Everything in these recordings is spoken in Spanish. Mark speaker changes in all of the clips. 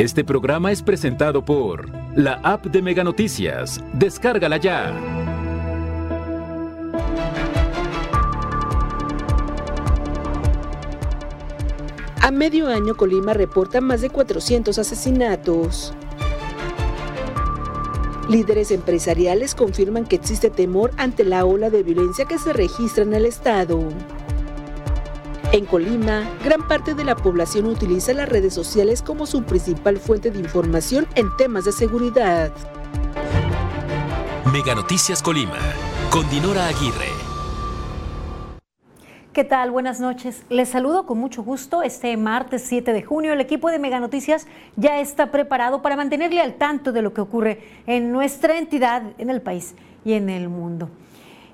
Speaker 1: Este programa es presentado por la app de Mega Noticias. Descárgala ya.
Speaker 2: A medio año Colima reporta más de 400 asesinatos. Líderes empresariales confirman que existe temor ante la ola de violencia que se registra en el estado. En Colima, gran parte de la población utiliza las redes sociales como su principal fuente de información en temas de seguridad.
Speaker 1: Mega Noticias Colima, con Dinora Aguirre.
Speaker 3: ¿Qué tal? Buenas noches. Les saludo con mucho gusto. Este martes 7 de junio el equipo de Mega Noticias ya está preparado para mantenerle al tanto de lo que ocurre en nuestra entidad, en el país y en el mundo.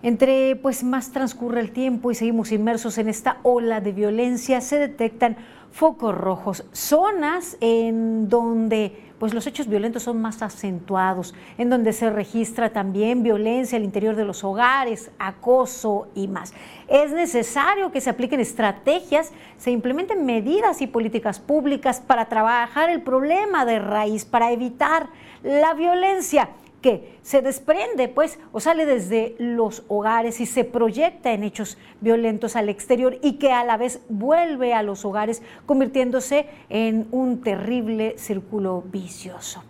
Speaker 3: Entre pues más transcurre el tiempo y seguimos inmersos en esta ola de violencia, se detectan focos rojos, zonas en donde pues los hechos violentos son más acentuados, en donde se registra también violencia al interior de los hogares, acoso y más. Es necesario que se apliquen estrategias, se implementen medidas y políticas públicas para trabajar el problema de raíz, para evitar la violencia que se desprende, pues, o sale desde los hogares y se proyecta en hechos violentos al exterior y que a la vez vuelve a los hogares, convirtiéndose en un terrible círculo vicioso.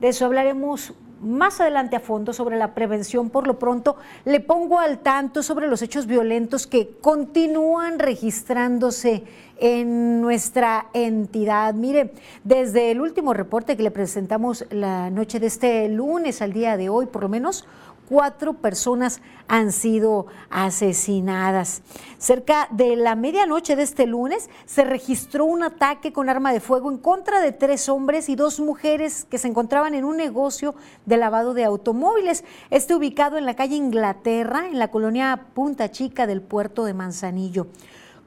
Speaker 3: De eso hablaremos más adelante a fondo sobre la prevención. Por lo pronto, le pongo al tanto sobre los hechos violentos que continúan registrándose en nuestra entidad. Mire, desde el último reporte que le presentamos la noche de este lunes al día de hoy, por lo menos cuatro personas han sido asesinadas. Cerca de la medianoche de este lunes se registró un ataque con arma de fuego en contra de tres hombres y dos mujeres que se encontraban en un negocio de lavado de automóviles. Este ubicado en la calle Inglaterra, en la colonia Punta Chica del puerto de Manzanillo.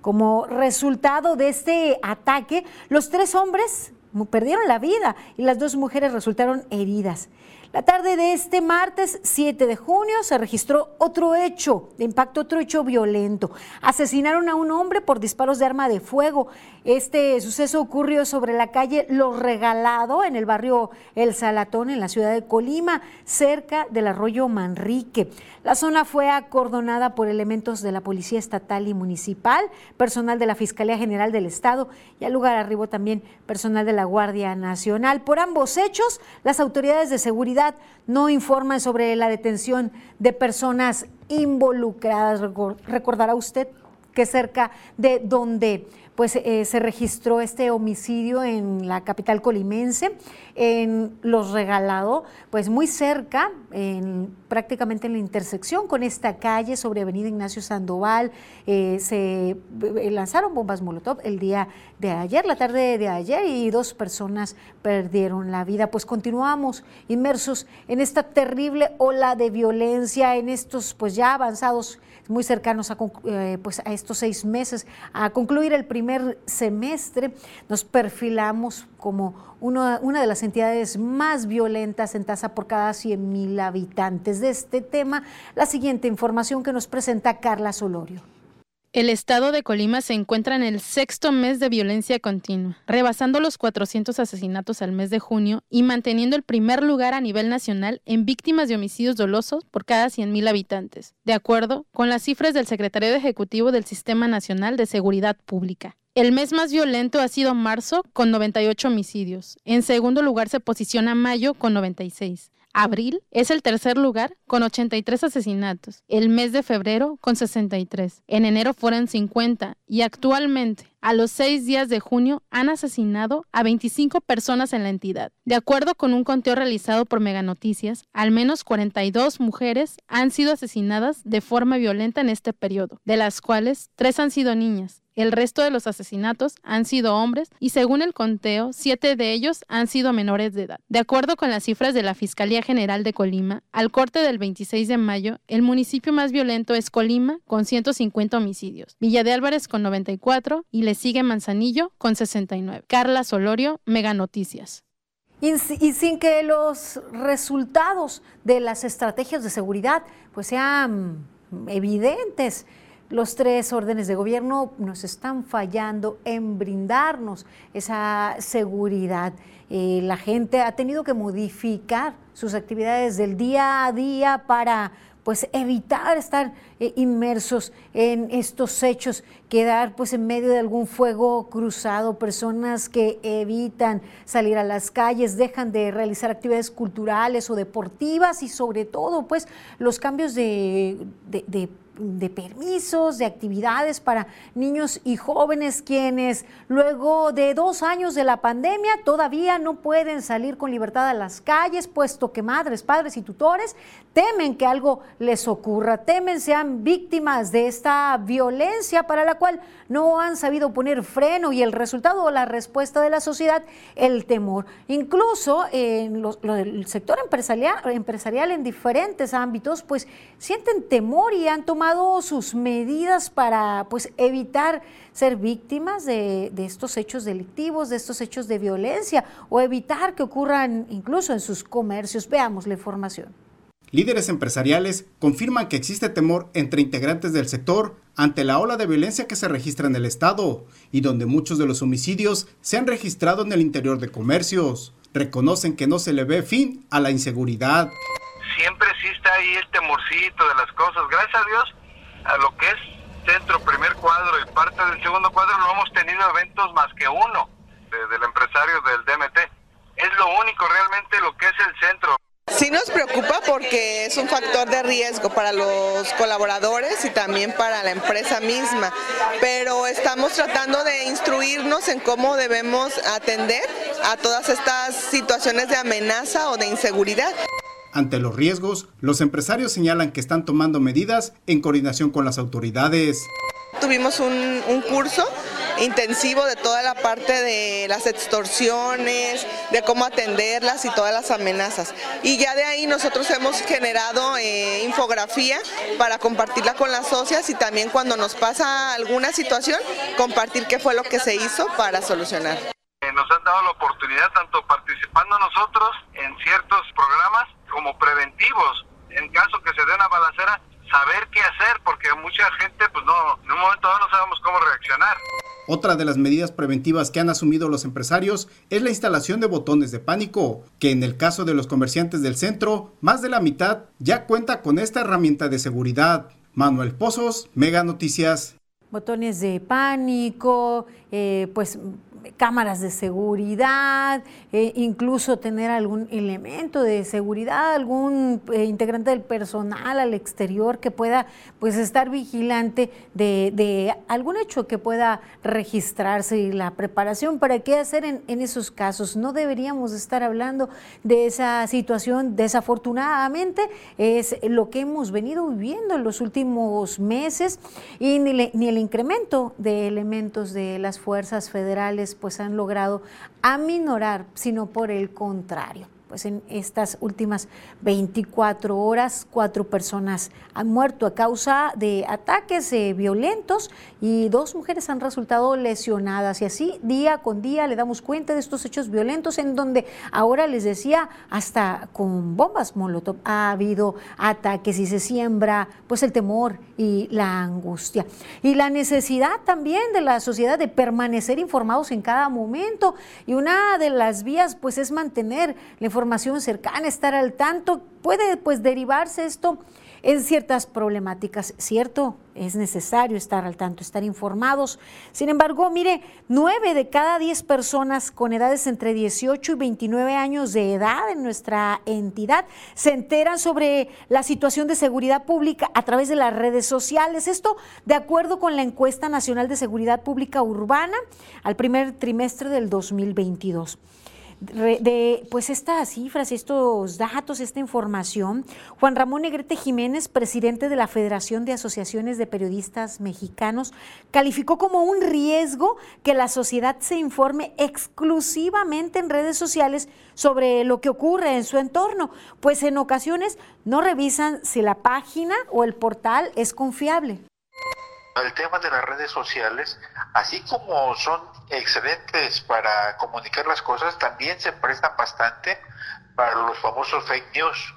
Speaker 3: Como resultado de este ataque, los tres hombres perdieron la vida y las dos mujeres resultaron heridas. La tarde de este martes 7 de junio se registró otro hecho de impacto, otro hecho violento. Asesinaron a un hombre por disparos de arma de fuego. Este suceso ocurrió sobre la calle Los Regalado en el barrio El Salatón en la ciudad de Colima, cerca del arroyo Manrique. La zona fue acordonada por elementos de la Policía Estatal y Municipal, personal de la Fiscalía General del Estado y al lugar arribó también personal de la Guardia Nacional. Por ambos hechos, las autoridades de seguridad no informan sobre la detención de personas involucradas. Recordará usted que cerca de donde pues eh, se registró este homicidio en la capital colimense, en Los Regalado, pues muy cerca, en, prácticamente en la intersección con esta calle sobre Avenida Ignacio Sandoval, eh, se eh, lanzaron bombas Molotov el día de ayer, la tarde de ayer, y dos personas perdieron la vida. Pues continuamos inmersos en esta terrible ola de violencia, en estos pues ya avanzados muy cercanos a, pues, a estos seis meses, a concluir el primer semestre, nos perfilamos como una, una de las entidades más violentas en tasa por cada 100 mil habitantes. De este tema, la siguiente información que nos presenta Carla Solorio.
Speaker 4: El estado de Colima se encuentra en el sexto mes de violencia continua, rebasando los 400 asesinatos al mes de junio y manteniendo el primer lugar a nivel nacional en víctimas de homicidios dolosos por cada 100.000 habitantes, de acuerdo con las cifras del Secretario Ejecutivo del Sistema Nacional de Seguridad Pública. El mes más violento ha sido marzo con 98 homicidios. En segundo lugar se posiciona mayo con 96. Abril es el tercer lugar con 83 asesinatos. El mes de febrero con 63. En enero fueron 50 y actualmente a los seis días de junio han asesinado a 25 personas en la entidad. De acuerdo con un conteo realizado por Mega Noticias, al menos 42 mujeres han sido asesinadas de forma violenta en este periodo, de las cuales tres han sido niñas. El resto de los asesinatos han sido hombres y según el conteo, siete de ellos han sido menores de edad. De acuerdo con las cifras de la Fiscalía General de Colima, al corte del 26 de mayo, el municipio más violento es Colima con 150 homicidios, Villa de Álvarez con 94 y le sigue Manzanillo con 69. Carla Solorio, Mega Noticias.
Speaker 3: Y, sin que los resultados de las estrategias de seguridad pues sean evidentes los tres órdenes de gobierno nos están fallando en brindarnos esa seguridad. Eh, la gente ha tenido que modificar sus actividades del día a día para pues evitar estar eh, inmersos en estos hechos, quedar pues en medio de algún fuego cruzado, personas que evitan salir a las calles, dejan de realizar actividades culturales o deportivas y sobre todo pues los cambios de, de de permisos, de actividades para niños y jóvenes quienes luego de dos años de la pandemia todavía no pueden salir con libertad a las calles, puesto que madres, padres y tutores temen que algo les ocurra, temen sean víctimas de esta violencia para la cual no han sabido poner freno y el resultado o la respuesta de la sociedad, el temor. Incluso en el sector empresarial, empresarial en diferentes ámbitos, pues sienten temor y han tomado sus medidas para pues, evitar ser víctimas de, estos hechos delictivos, de estos hechos de violencia o evitar que ocurran incluso en sus comercios. Veamos la información.
Speaker 5: Líderes empresariales confirman que existe temor entre integrantes del sector ante la ola de violencia que se registra en el Estado y donde muchos de los homicidios se han registrado en el interior de comercios. Reconocen que no se le ve fin a la inseguridad.
Speaker 6: Siempre existe ahí el temorcito de las cosas. Gracias a Dios a lo que es centro, primer cuadro y parte del segundo cuadro no hemos tenido eventos más que uno del empresario del DMT. Es lo único realmente lo que es el centro.
Speaker 7: Sí nos preocupa porque es un factor de riesgo para los colaboradores y también para la empresa misma, pero estamos tratando de instruirnos en cómo debemos atender a todas estas situaciones de amenaza o de inseguridad.
Speaker 5: Ante los riesgos, los empresarios señalan que están tomando medidas en coordinación con las autoridades.
Speaker 7: Tuvimos un, curso intensivo de toda la parte de las extorsiones, de cómo atenderlas y todas las amenazas. Y ya de ahí nosotros hemos generado eh, infografía para compartirla con las socias y también cuando nos pasa alguna situación, compartir qué fue lo que se hizo para solucionar.
Speaker 6: Eh, nos han dado la oportunidad, tanto participando nosotros en ciertos programas, como En caso que se dé una balacera, saber qué hacer, porque mucha gente, pues no, en un momento dado no sabemos cómo reaccionar.
Speaker 5: Otra de las medidas preventivas que han asumido los empresarios es la instalación de botones de pánico, que en el caso de los comerciantes del centro, más de la mitad ya cuenta con esta herramienta de seguridad. Manuel Pozos, Mega Noticias.
Speaker 3: Botones de pánico, eh, pues cámaras de seguridad, eh, incluso tener algún elemento de seguridad, algún eh, integrante del personal al exterior que pueda pues estar vigilante de, algún hecho que pueda registrarse y la preparación para qué hacer en, esos casos. No deberíamos estar hablando de esa situación, desafortunadamente es lo que hemos venido viviendo en los últimos meses y ni el incremento de elementos de las fuerzas federales pues han logrado aminorar, sino por el contrario pues en estas últimas 24 horas cuatro personas han muerto a causa de ataques eh, violentos y dos mujeres han resultado lesionadas. Y así día con día le damos cuenta de estos hechos violentos en donde ahora les decía hasta con bombas molotov ha habido ataques y se siembra pues el temor y la angustia. Y la necesidad también de la sociedad de permanecer informados en cada momento. Y una de las vías pues es mantener la información cercana, estar al tanto, puede pues derivarse esto en ciertas problemáticas, ¿cierto? Es necesario estar al tanto, estar informados. Sin embargo, mire, nueve de cada diez personas con edades entre 18 y 29 años de edad en nuestra entidad se enteran sobre la situación de seguridad pública a través de las redes sociales. Esto de acuerdo con la encuesta nacional de seguridad pública urbana al primer trimestre del 2022 de pues estas cifras, estos datos, esta información, Juan Ramón Negrete Jiménez, presidente de la Federación de Asociaciones de Periodistas Mexicanos, calificó como un riesgo que la sociedad se informe exclusivamente en redes sociales sobre lo que ocurre en su entorno, pues en ocasiones no revisan si la página o el portal es confiable.
Speaker 8: El tema de las redes sociales, así como son excelentes para comunicar las cosas, también se prestan bastante para los famosos fake news.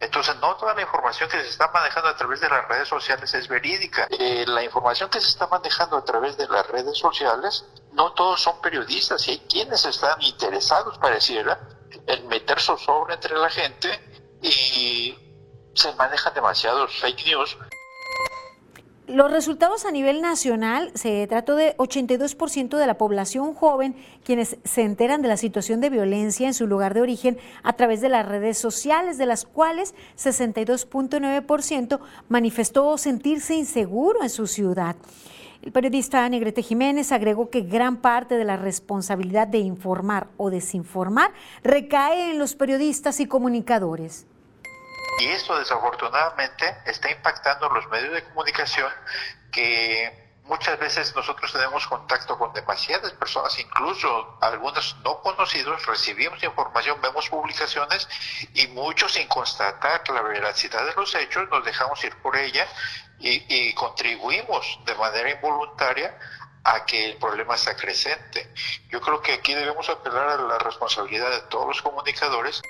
Speaker 8: Entonces, no toda la información que se está manejando a través de las redes sociales es verídica. Eh, la información que se está manejando a través de las redes sociales, no todos son periodistas y hay quienes están interesados, pareciera, en meter zozobra entre la gente y se manejan demasiados fake news
Speaker 3: los resultados a nivel nacional, se trató de 82% de la población joven quienes se enteran de la situación de violencia en su lugar de origen a través de las redes sociales, de las cuales 62.9% manifestó sentirse inseguro en su ciudad. El periodista Negrete Jiménez agregó que gran parte de la responsabilidad de informar o desinformar recae en los periodistas y comunicadores.
Speaker 8: Y esto desafortunadamente está impactando los medios de comunicación que muchas veces nosotros tenemos contacto con demasiadas personas, incluso algunos no conocidos, recibimos información, vemos publicaciones y muchos sin constatar la veracidad de los hechos nos dejamos ir por ella y, contribuimos de manera involuntaria a que el problema está creciente. Yo creo que aquí debemos apelar a la responsabilidad de todos los comunicadores.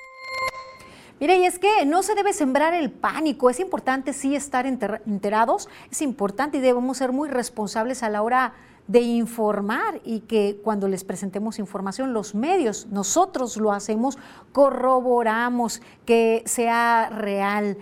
Speaker 3: Mire, y es que no se debe sembrar el pánico, es importante sí estar enterados, es importante y debemos ser muy responsables a la hora de informar y que cuando les presentemos información, los medios, nosotros lo hacemos, corroboramos que sea real.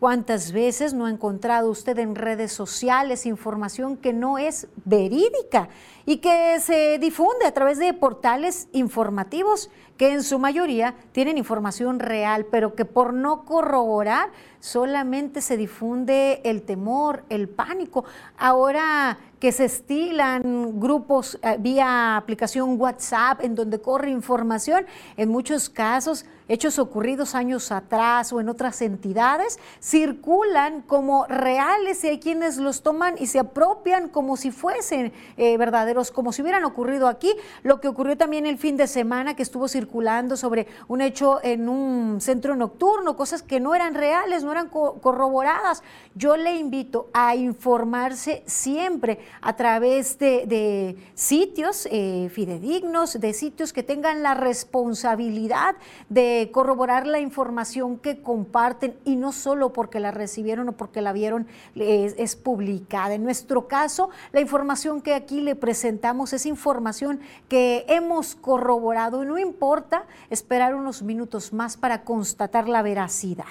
Speaker 3: ¿Cuántas veces no ha encontrado usted en redes sociales información que no es verídica y que se difunde a través de portales informativos que en su mayoría tienen información real, pero que por no corroborar solamente se difunde el temor, el pánico. Ahora que se estilan grupos eh, vía aplicación WhatsApp en donde corre información, en muchos casos hechos ocurridos años atrás o en otras entidades, circulan como reales y hay quienes los toman y se apropian como si fuesen eh, verdaderos, como si hubieran ocurrido aquí. Lo que ocurrió también el fin de semana que estuvo circulando sobre un hecho en un centro nocturno, cosas que no eran reales, no eran corroboradas. Yo le invito a informarse siempre a través de, sitios eh, fidedignos, de sitios que tengan la responsabilidad de corroborar la información que comparten y no solo porque la recibieron o porque la vieron es, publicada. En nuestro caso, la información que aquí le presentamos es información que hemos corroborado y no importa esperar unos minutos más para constatar la veracidad.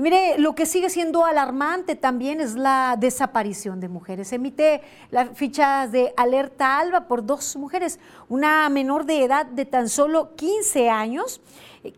Speaker 3: Y mire, lo que sigue siendo alarmante también es la desaparición de mujeres. Emite las fichas de alerta alba por dos mujeres, una menor de edad de tan solo 15 años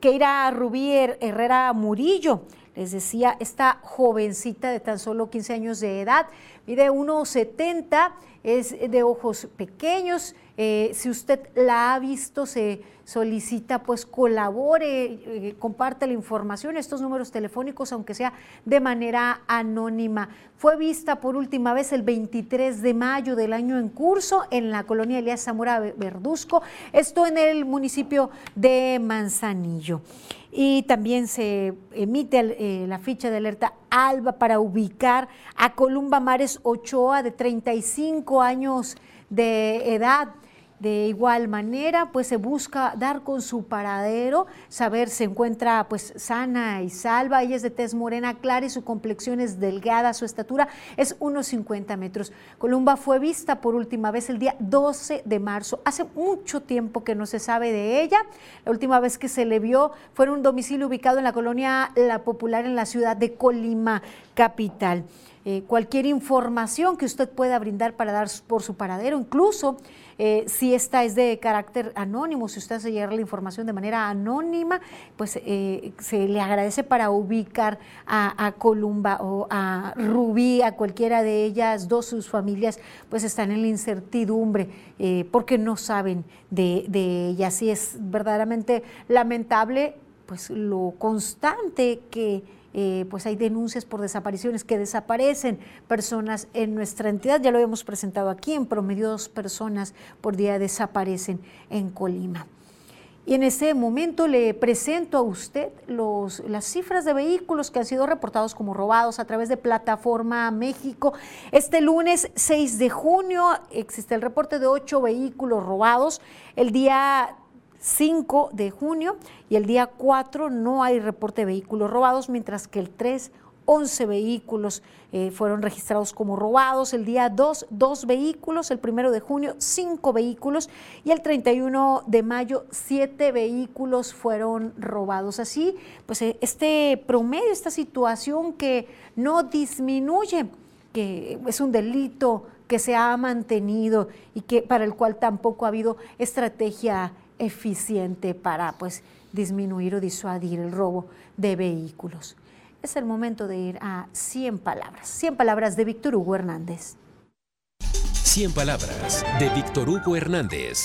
Speaker 3: Keira Rubí Herrera Murillo. Les decía, esta jovencita de tan solo 15 años de edad, mide 1,70, es de ojos pequeños. Eh, si usted la ha visto, se solicita pues colabore, eh, comparte la información, estos números telefónicos, aunque sea de manera anónima. Fue vista por última vez el 23 de mayo del año en curso en la colonia Elías Zamora Verduzco, esto en el municipio de Manzanillo. Y también se emite eh, la ficha de alerta ALBA para ubicar a Columba Mares Ochoa de 35 años de edad de igual manera, pues se busca dar con su paradero, saber se encuentra pues sana y salva. Ella es de tez morena clara y su complexión es delgada, su estatura es unos 50 metros. Columba fue vista por última vez el día 12 de marzo. Hace mucho tiempo que no se sabe de ella. La última vez que se le vio fue en un domicilio ubicado en la colonia La Popular en la ciudad de Colima, capital. Eh, cualquier información que usted pueda brindar para dar por su paradero, incluso eh, si esta es de carácter anónimo, si usted hace llegar la información de manera anónima, pues eh, se le agradece para ubicar a, Columba o a Rubí, a cualquiera de ellas, dos sus familias, pues están en la incertidumbre porque no saben de, de ellas. Y es verdaderamente lamentable pues lo constante que eh, pues hay denuncias por desapariciones, que desaparecen personas en nuestra entidad. Ya lo hemos presentado aquí, en promedio dos personas por día desaparecen en Colima. Y en ese momento le presento a usted los, las cifras de vehículos que han sido reportados como robados a través de Plataforma México. Este lunes 6 de junio existe el reporte de ocho vehículos robados. El día 5 de junio y el día 4 no hay reporte de vehículos robados, mientras que el 3 11 vehículos eh, fueron registrados como robados. El día 2, dos vehículos. El primero de junio, cinco vehículos. Y el 31 de mayo, siete vehículos fueron robados. Así, pues eh, este promedio, esta situación que no disminuye, que es un delito que se ha mantenido y que para el cual tampoco ha habido estrategia eficiente para pues disminuir o disuadir el robo de vehículos es el momento de ir a 100 palabras. 100 palabras de Víctor Hugo Hernández.
Speaker 1: 100 palabras de Víctor Hugo Hernández.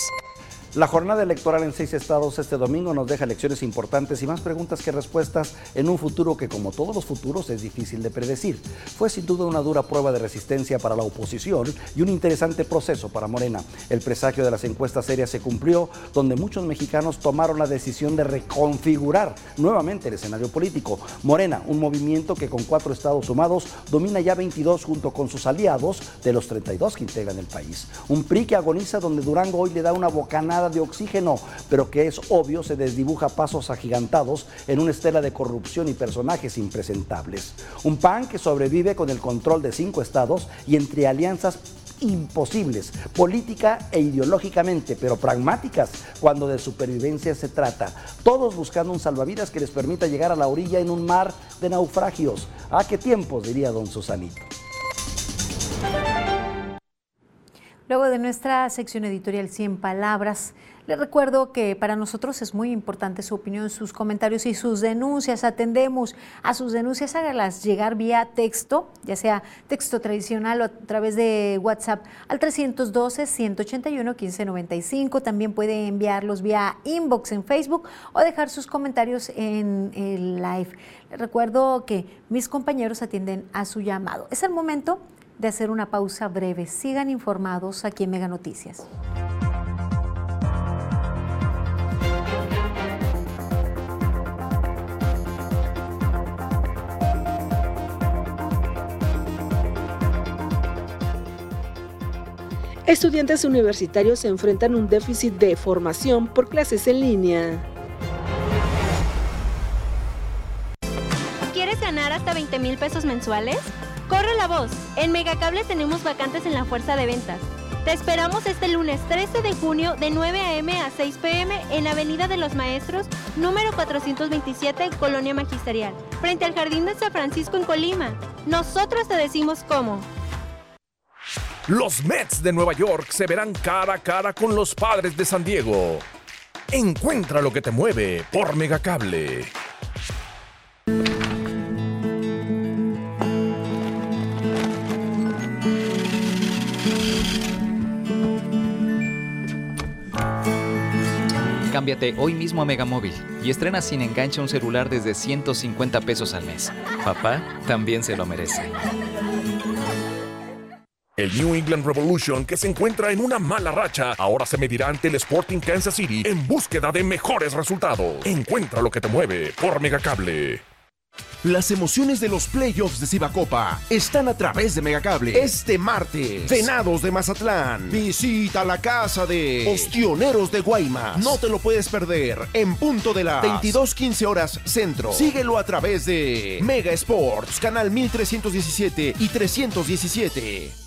Speaker 9: La jornada electoral en seis estados este domingo nos deja lecciones importantes y más preguntas que respuestas en un futuro que, como todos los futuros, es difícil de predecir. Fue sin duda una dura prueba de resistencia para la oposición y un interesante proceso para Morena. El presagio de las encuestas serias se cumplió, donde muchos mexicanos tomaron la decisión de reconfigurar nuevamente el escenario político. Morena, un movimiento que con cuatro estados sumados domina ya 22 junto con sus aliados de los 32 que integran el país. Un PRI que agoniza donde Durango hoy le da una bocanada de oxígeno, pero que es obvio se desdibuja pasos agigantados en una estela de corrupción y personajes impresentables. Un PAN que sobrevive con el control de cinco estados y entre alianzas imposibles, política e ideológicamente, pero pragmáticas cuando de supervivencia se trata. Todos buscando un salvavidas que les permita llegar a la orilla en un mar de naufragios. ¿A qué tiempos? diría don Susanito.
Speaker 3: Luego de nuestra sección editorial 100 palabras, les recuerdo que para nosotros es muy importante su opinión, sus comentarios y sus denuncias. Atendemos a sus denuncias, hágalas llegar vía texto, ya sea texto tradicional o a través de WhatsApp al 312-181-1595. También puede enviarlos vía inbox en Facebook o dejar sus comentarios en el live. Les recuerdo que mis compañeros atienden a su llamado. Es el momento de hacer una pausa breve. Sigan informados aquí en Mega Noticias.
Speaker 2: Estudiantes universitarios se enfrentan a un déficit de formación por clases en línea.
Speaker 10: ¿Quieres ganar hasta 20 mil pesos mensuales? Corre la voz. En Megacable tenemos vacantes en la fuerza de ventas. Te esperamos este lunes 13 de junio de 9 a.m. a 6 p.m. en Avenida de los Maestros, número 427, Colonia Magisterial, frente al Jardín de San Francisco en Colima. Nosotros te decimos cómo.
Speaker 11: Los Mets de Nueva York se verán cara a cara con los padres de San Diego. Encuentra lo que te mueve por Megacable.
Speaker 12: Cámbiate hoy mismo a Megamóvil y estrena sin enganche un celular desde 150 pesos al mes. Papá también se lo merece.
Speaker 11: El New England Revolution, que se encuentra en una mala racha, ahora se medirá ante el Sporting Kansas City en búsqueda de mejores resultados. Encuentra lo que te mueve por Megacable.
Speaker 13: Las emociones de los playoffs de Cibacopa están a través de Megacable. Este martes, Venados de Mazatlán. Visita la casa de Ostioneros de Guaymas. No te lo puedes perder en punto de las 22:15 horas centro. Síguelo a través de Mega Sports, canal 1317 y 317.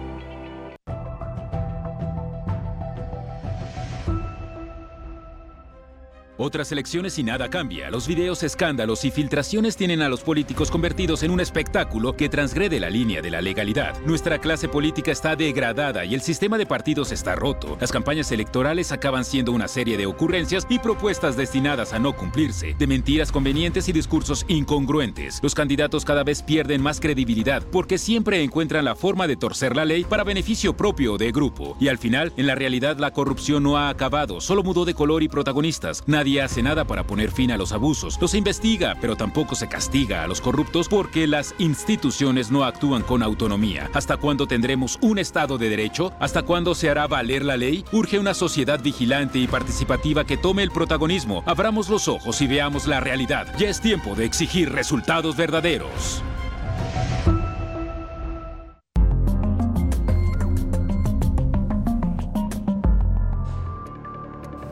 Speaker 1: Otras elecciones y nada cambia. Los videos, escándalos y filtraciones tienen a los políticos convertidos en un espectáculo que transgrede la línea de la legalidad. Nuestra clase política está degradada y el sistema de partidos está roto. Las campañas electorales acaban siendo una serie de ocurrencias y propuestas destinadas a no cumplirse, de mentiras convenientes y discursos incongruentes. Los candidatos cada vez pierden más credibilidad porque siempre encuentran la forma de torcer la ley para beneficio propio de grupo. Y al final, en la realidad, la corrupción no ha acabado, solo mudó de color y protagonistas. Nadie nadie hace nada para poner fin a los abusos. No se investiga, pero tampoco se castiga a los corruptos porque las instituciones no actúan con autonomía. ¿Hasta cuándo tendremos un Estado de Derecho? ¿Hasta cuándo se hará valer la ley? Urge una sociedad vigilante y participativa que tome el protagonismo. Abramos los ojos y veamos la realidad. Ya es tiempo de exigir resultados verdaderos.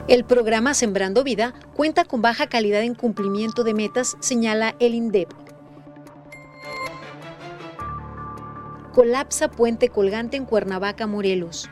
Speaker 2: El programa Sembrando Vida cuenta con baja calidad en cumplimiento de metas, señala el INDEP. Colapsa puente colgante en Cuernavaca, Morelos.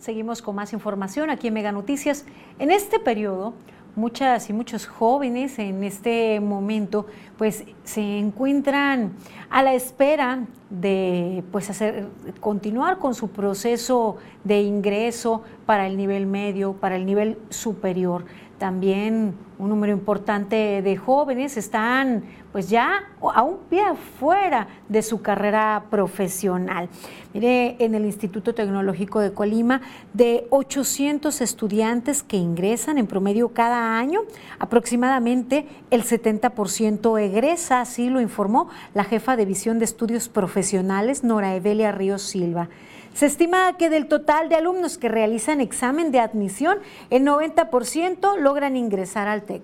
Speaker 3: Seguimos con más información aquí en Mega Noticias. En este periodo, muchas y muchos jóvenes en este momento pues se encuentran a la espera de pues hacer continuar con su proceso de ingreso para el nivel medio, para el nivel superior. También un número importante de jóvenes están pues ya a un pie afuera de su carrera profesional. Mire, en el Instituto Tecnológico de Colima, de 800 estudiantes que ingresan en promedio cada año, aproximadamente el 70% egresa, así lo informó la jefa de Visión de Estudios Profesionales, Nora Evelia Ríos Silva. Se estima que del total de alumnos que realizan examen de admisión, el 90% logran ingresar al TEC.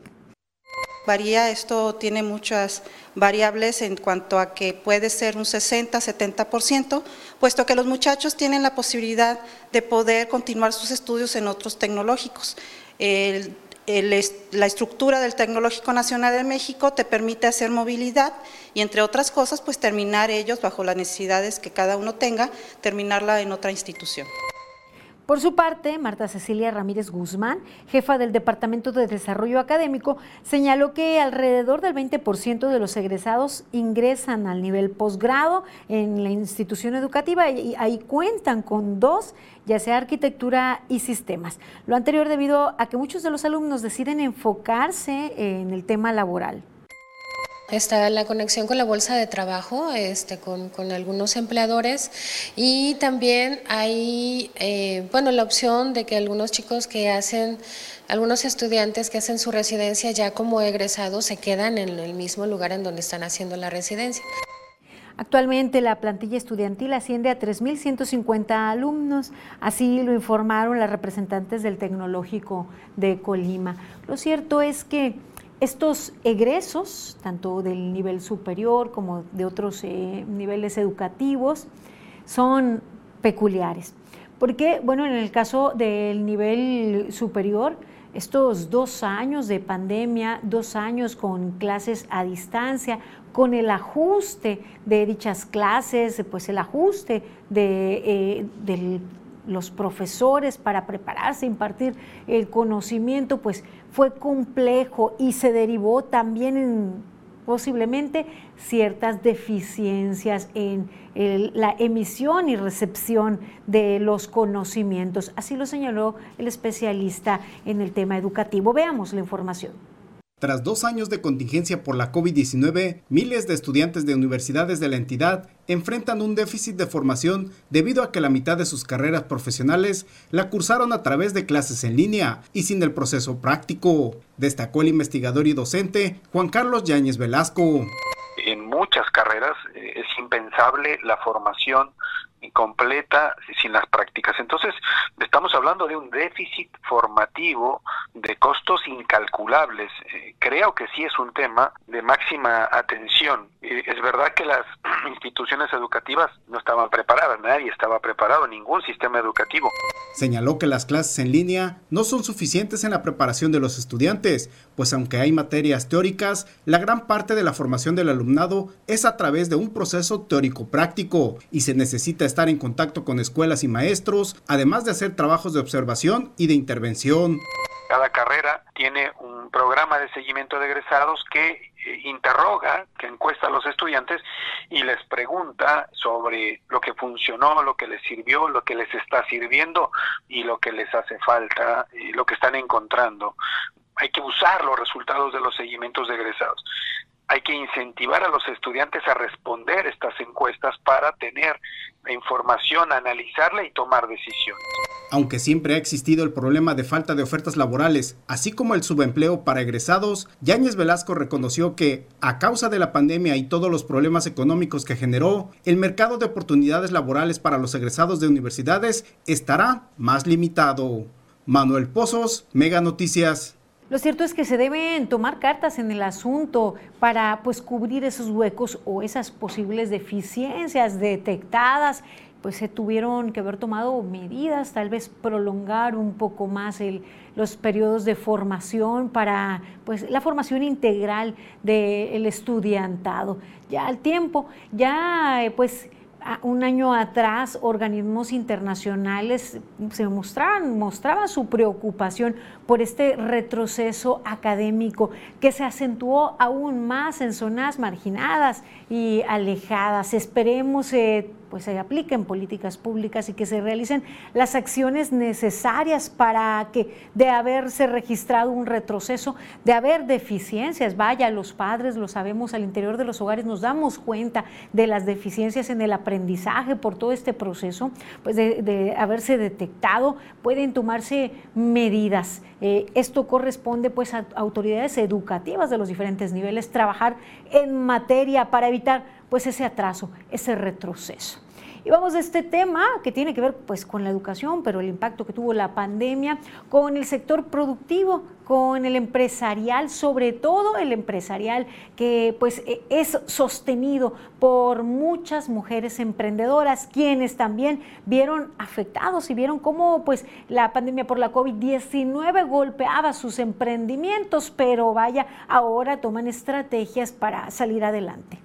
Speaker 14: Varía, esto tiene muchas variables en cuanto a que puede ser un 60, 70%, puesto que los muchachos tienen la posibilidad de poder continuar sus estudios en otros tecnológicos. La estructura del Tecnológico Nacional de México te permite hacer movilidad y entre otras cosas, pues terminar ellos bajo las necesidades que cada uno tenga, terminarla en otra institución.
Speaker 3: Por su parte, Marta Cecilia Ramírez Guzmán, jefa del Departamento de Desarrollo Académico, señaló que alrededor del 20% de los egresados ingresan al nivel posgrado en la institución educativa y ahí cuentan con dos, ya sea arquitectura y sistemas. Lo anterior debido a que muchos de los alumnos deciden enfocarse en el tema laboral.
Speaker 15: Está la conexión con la bolsa de trabajo, este, con, algunos empleadores y también hay, eh, bueno, la opción de que algunos chicos que hacen, algunos estudiantes que hacen su residencia ya como egresados se quedan en el mismo lugar en donde están haciendo la residencia.
Speaker 3: Actualmente la plantilla estudiantil asciende a 3.150 alumnos, así lo informaron las representantes del Tecnológico de Colima. Lo cierto es que estos egresos, tanto del nivel superior como de otros eh, niveles educativos, son peculiares. Porque, bueno, en el caso del nivel superior, estos dos años de pandemia, dos años con clases a distancia, con el ajuste de dichas clases, pues el ajuste de, eh, del los profesores para prepararse, impartir el conocimiento, pues fue complejo y se derivó también en posiblemente ciertas deficiencias en la emisión y recepción de los conocimientos. Así lo señaló el especialista en el tema educativo. Veamos la información.
Speaker 5: Tras dos años de contingencia por la COVID-19, miles de estudiantes de universidades de la entidad enfrentan un déficit de formación debido a que la mitad de sus carreras profesionales la cursaron a través de clases en línea y sin el proceso práctico, destacó el investigador y docente Juan Carlos Yáñez Velasco.
Speaker 16: Muchas carreras eh, es impensable la formación completa sin las prácticas. Entonces, estamos hablando de un déficit formativo de costos incalculables. Eh, creo que sí es un tema de máxima atención. es verdad que las instituciones educativas no estaban preparadas, nadie estaba preparado, ningún sistema educativo.
Speaker 5: Señaló que las clases en línea no son suficientes en la preparación de los estudiantes, pues aunque hay materias teóricas, la gran parte de la formación del alumnado es a través de un proceso teórico práctico y se necesita estar en contacto con escuelas y maestros, además de hacer trabajos de observación y de intervención.
Speaker 16: Cada carrera tiene un programa de seguimiento de egresados que interroga, que encuesta a los estudiantes y les pregunta sobre lo que funcionó, lo que les sirvió, lo que les está sirviendo y lo que les hace falta, y lo que están encontrando. Hay que usar los resultados de los seguimientos de egresados hay que incentivar a los estudiantes a responder estas encuestas para tener la información, analizarla y tomar decisiones.
Speaker 5: Aunque siempre ha existido el problema de falta de ofertas laborales, así como el subempleo para egresados, Yáñez Velasco reconoció que, a causa de la pandemia y todos los problemas económicos que generó, el mercado de oportunidades laborales para los egresados de universidades estará más limitado. Manuel Pozos, Mega Noticias.
Speaker 3: Lo cierto es que se deben tomar cartas en el asunto para pues cubrir esos huecos o esas posibles deficiencias detectadas pues se tuvieron que haber tomado medidas, tal vez prolongar un poco más el, los periodos de formación para pues, la formación integral del estudiantado. Ya al tiempo, ya pues un año atrás organismos internacionales se mostraban, mostraban su preocupación por este retroceso académico que se acentuó aún más en zonas marginadas y alejadas. Esperemos eh, pues se apliquen políticas públicas y que se realicen las acciones necesarias para que de haberse registrado un retroceso, de haber deficiencias, vaya, los padres lo sabemos al interior de los hogares, nos damos cuenta de las deficiencias en el aprendizaje por todo este proceso, pues de, haberse detectado, pueden tomarse medidas. Eh, esto corresponde pues a autoridades educativas de los diferentes niveles, trabajar en materia para evitar pues ese atraso, ese retroceso. Y vamos a este tema que tiene que ver pues con la educación, pero el impacto que tuvo la pandemia con el sector productivo, con el empresarial, sobre todo el empresarial que pues e, es sostenido por muchas mujeres emprendedoras, quienes también vieron afectados y vieron cómo pues la pandemia por la COVID-19 golpeaba sus emprendimientos, pero vaya, ahora toman estrategias para salir adelante.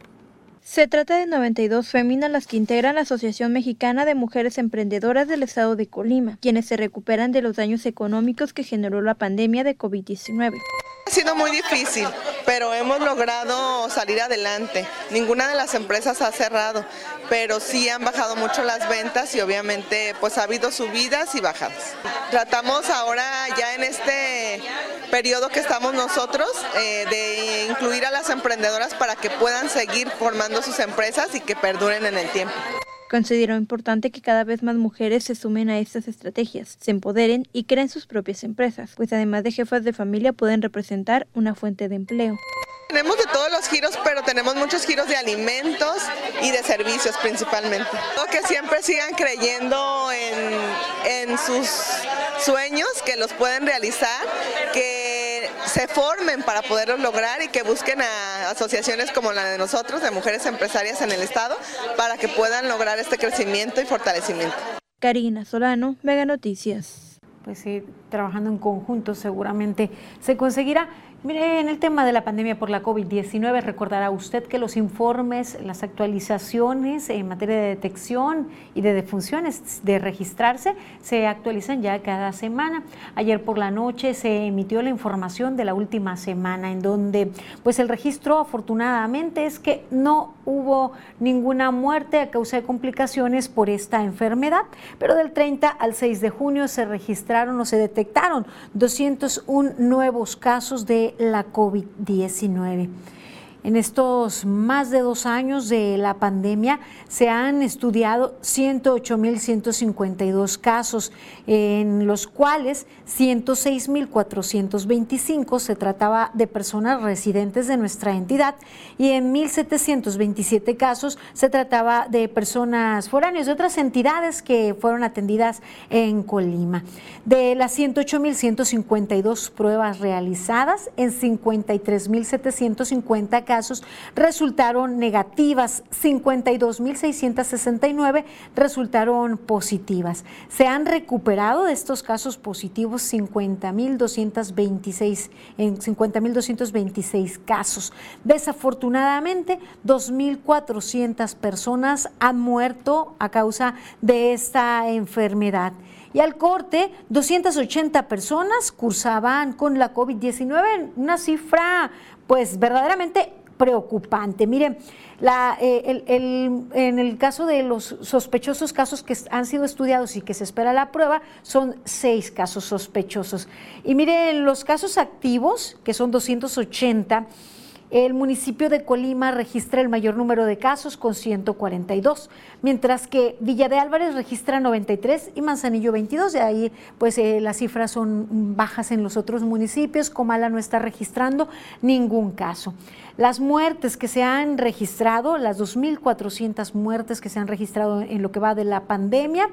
Speaker 17: Se trata de 92 féminas las que integran la Asociación Mexicana de Mujeres Emprendedoras del Estado de Colima, quienes se recuperan de los daños económicos que generó la pandemia de COVID-19.
Speaker 7: Ha sido muy difícil, pero hemos logrado salir adelante. Ninguna de las empresas ha cerrado, pero sí han bajado mucho las ventas y obviamente pues ha habido subidas y bajadas. Tratamos ahora ya en este periodo que estamos nosotros eh, de incluir a las emprendedoras para que puedan seguir formando sus empresas y que perduren en el tiempo.
Speaker 17: Considero importante que cada vez más mujeres se sumen a estas estrategias, se empoderen y creen sus propias empresas, pues además de jefas de familia pueden representar una fuente de empleo.
Speaker 7: Tenemos de todos los giros, pero tenemos muchos giros de alimentos y de servicios principalmente. Que siempre sigan creyendo en, en sus sueños, que los pueden realizar, que se formen para poderlos lograr y que busquen a asociaciones como la de nosotros, de mujeres empresarias en el Estado, para que puedan lograr este crecimiento y fortalecimiento.
Speaker 17: Karina Solano, Mega Noticias.
Speaker 3: Pues sí, trabajando en conjunto seguramente se conseguirá. Mire, en el tema de la pandemia por la COVID-19, recordará usted que los informes, las actualizaciones en materia de detección y de defunciones de registrarse se actualizan ya cada semana. Ayer por la noche se emitió la información de la última semana en donde pues el registro afortunadamente es que no hubo ninguna muerte a causa de complicaciones por esta enfermedad, pero del 30 al 6 de junio se registraron o se detectaron 201 nuevos casos de la COVID-19. En estos más de dos años de la pandemia se han estudiado 108.152 casos, en los cuales 106.425 se trataba de personas residentes de nuestra entidad y en 1.727 casos se trataba de personas foráneas de otras entidades que fueron atendidas en Colima. De las 108.152 pruebas realizadas, en 53.750 casos resultaron negativas, 52.669 resultaron positivas. Se han recuperado de estos casos positivos 50.226 en 50.226 casos. Desafortunadamente, 2.400 personas han muerto a causa de esta enfermedad. Y al corte, 280 personas cursaban con la COVID-19, una cifra pues verdaderamente preocupante. Miren, eh, en el caso de los sospechosos casos que han sido estudiados y que se espera la prueba, son seis casos sospechosos. Y miren, los casos activos, que son 280, El municipio de Colima registra el mayor número de casos con 142, mientras que Villa de Álvarez registra 93 y Manzanillo 22. De ahí, pues eh, las cifras son bajas en los otros municipios. Comala no está registrando ningún caso. Las muertes que se han registrado, las 2.400 muertes que se han registrado en lo que va de la pandemia,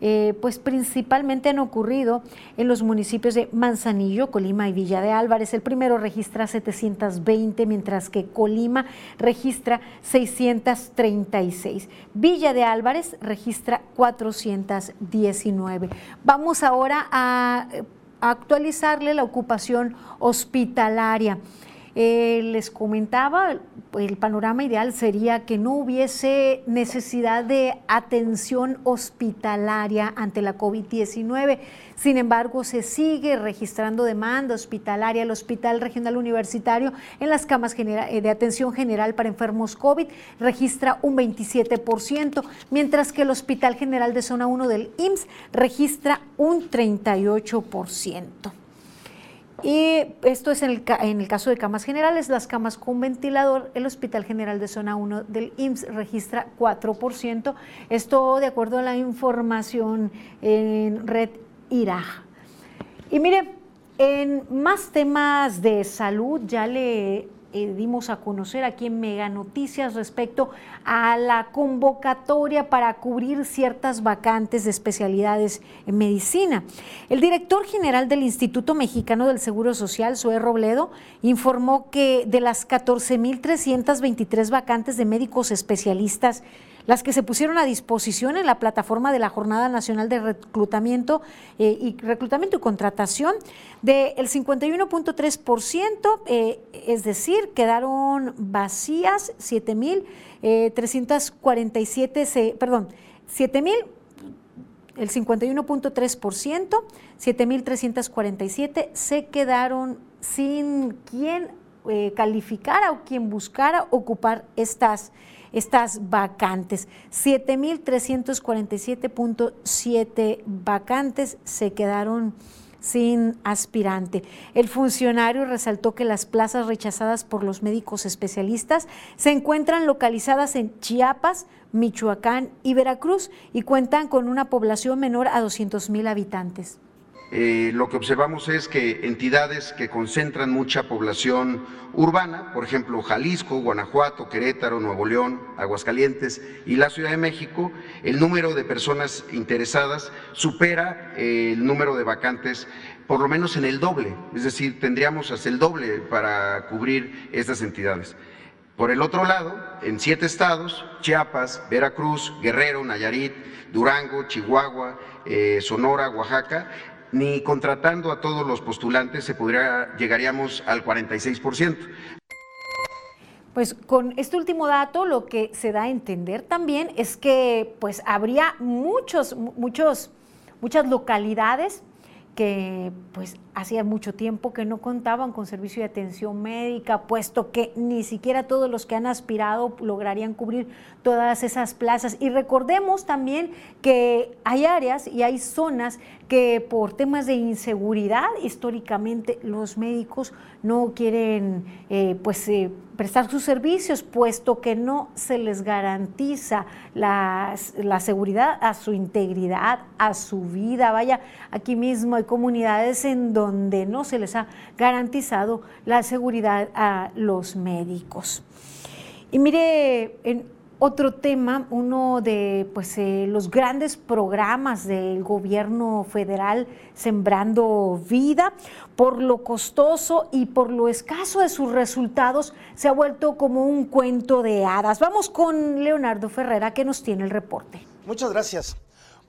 Speaker 3: eh, pues principalmente han ocurrido en los municipios de Manzanillo, Colima y Villa de Álvarez. El primero registra 720, mientras que Colima registra 636. Villa de Álvarez registra 419. Vamos ahora a actualizarle la ocupación hospitalaria. Eh, les comentaba, el panorama ideal sería que no hubiese necesidad de atención hospitalaria ante la COVID-19. Sin embargo, se sigue registrando demanda hospitalaria. El Hospital Regional Universitario en las camas eh, de atención general para enfermos COVID registra un 27%, mientras que el Hospital General de Zona 1 del IMSS registra un 38%. Y esto es en el, caso de camas generales, las camas con ventilador, el Hospital General de Zona 1 del IMSS registra 4%, esto de acuerdo a la información en Red IRAJ. Y mire, en más temas de salud, ya le eh, dimos a conocer aquí en Mega Noticias respecto a la convocatoria para cubrir ciertas vacantes de especialidades en medicina. El director general del Instituto Mexicano del Seguro Social, Zoe Robledo, informó que de las 14.323 vacantes de médicos especialistas las que se pusieron a disposición en la plataforma de la Jornada Nacional de Reclutamiento eh, y Reclutamiento y Contratación del 51.3%, eh, es decir, quedaron vacías 7.347, eh, perdón, 7.000 el 51.3%, 7.347 se quedaron sin quien calificara o quien buscara ocupar estas estas vacantes. 7.347.7 vacantes se quedaron sin aspirante. El funcionario resaltó que las plazas rechazadas por los médicos especialistas se encuentran localizadas en Chiapas, Michoacán y Veracruz y cuentan con una población menor a 200 mil habitantes.
Speaker 18: Eh, lo que observamos es que entidades que concentran mucha población urbana, por ejemplo Jalisco, Guanajuato, Querétaro, Nuevo León, Aguascalientes y la Ciudad de México, el número de personas interesadas supera eh, el número de vacantes por lo menos en el doble, es decir, tendríamos hasta el doble para cubrir estas entidades. Por el otro lado, en siete estados, Chiapas, Veracruz, Guerrero, Nayarit, Durango, Chihuahua, eh, Sonora, Oaxaca, ni contratando a todos los postulantes se podría, llegaríamos al 46%.
Speaker 3: Pues con este último dato lo que se da a entender también es que pues habría muchos, muchos, muchas localidades que pues hacía mucho tiempo que no contaban con servicio de atención médica, puesto que ni siquiera todos los que han aspirado lograrían cubrir todas esas plazas. Y recordemos también que hay áreas y hay zonas que por temas de inseguridad históricamente los médicos no quieren eh, pues eh, prestar sus servicios, puesto que no se les garantiza la, la seguridad a su integridad, a su vida. Vaya, aquí mismo hay comunidades en donde no se les ha garantizado la seguridad a los médicos. Y mire, en otro tema, uno de pues, eh, los grandes programas del gobierno federal Sembrando Vida, por lo costoso y por lo escaso de sus resultados, se ha vuelto como un cuento de hadas. Vamos con Leonardo Ferrera que nos tiene el reporte.
Speaker 19: Muchas gracias.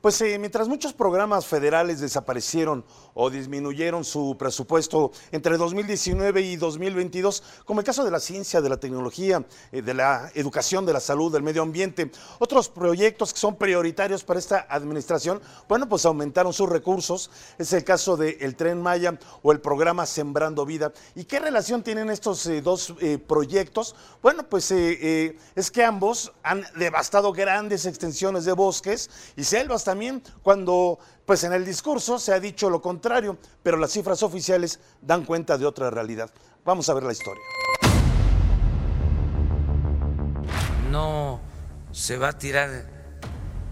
Speaker 19: Pues eh, mientras muchos programas federales desaparecieron o disminuyeron su presupuesto entre 2019 y 2022, como el caso de la ciencia, de la tecnología, eh, de la educación, de la salud, del medio ambiente, otros proyectos que son prioritarios para esta administración, bueno, pues aumentaron sus recursos. Es el caso del Tren Maya o el programa Sembrando Vida. ¿Y qué relación tienen estos eh, dos proyectos? Bueno, pues es que ambos han devastado grandes extensiones de bosques y selvas también cuando pues en el discurso se ha dicho lo contrario, pero las cifras oficiales dan cuenta de otra realidad. Vamos a ver la historia.
Speaker 20: No se va a tirar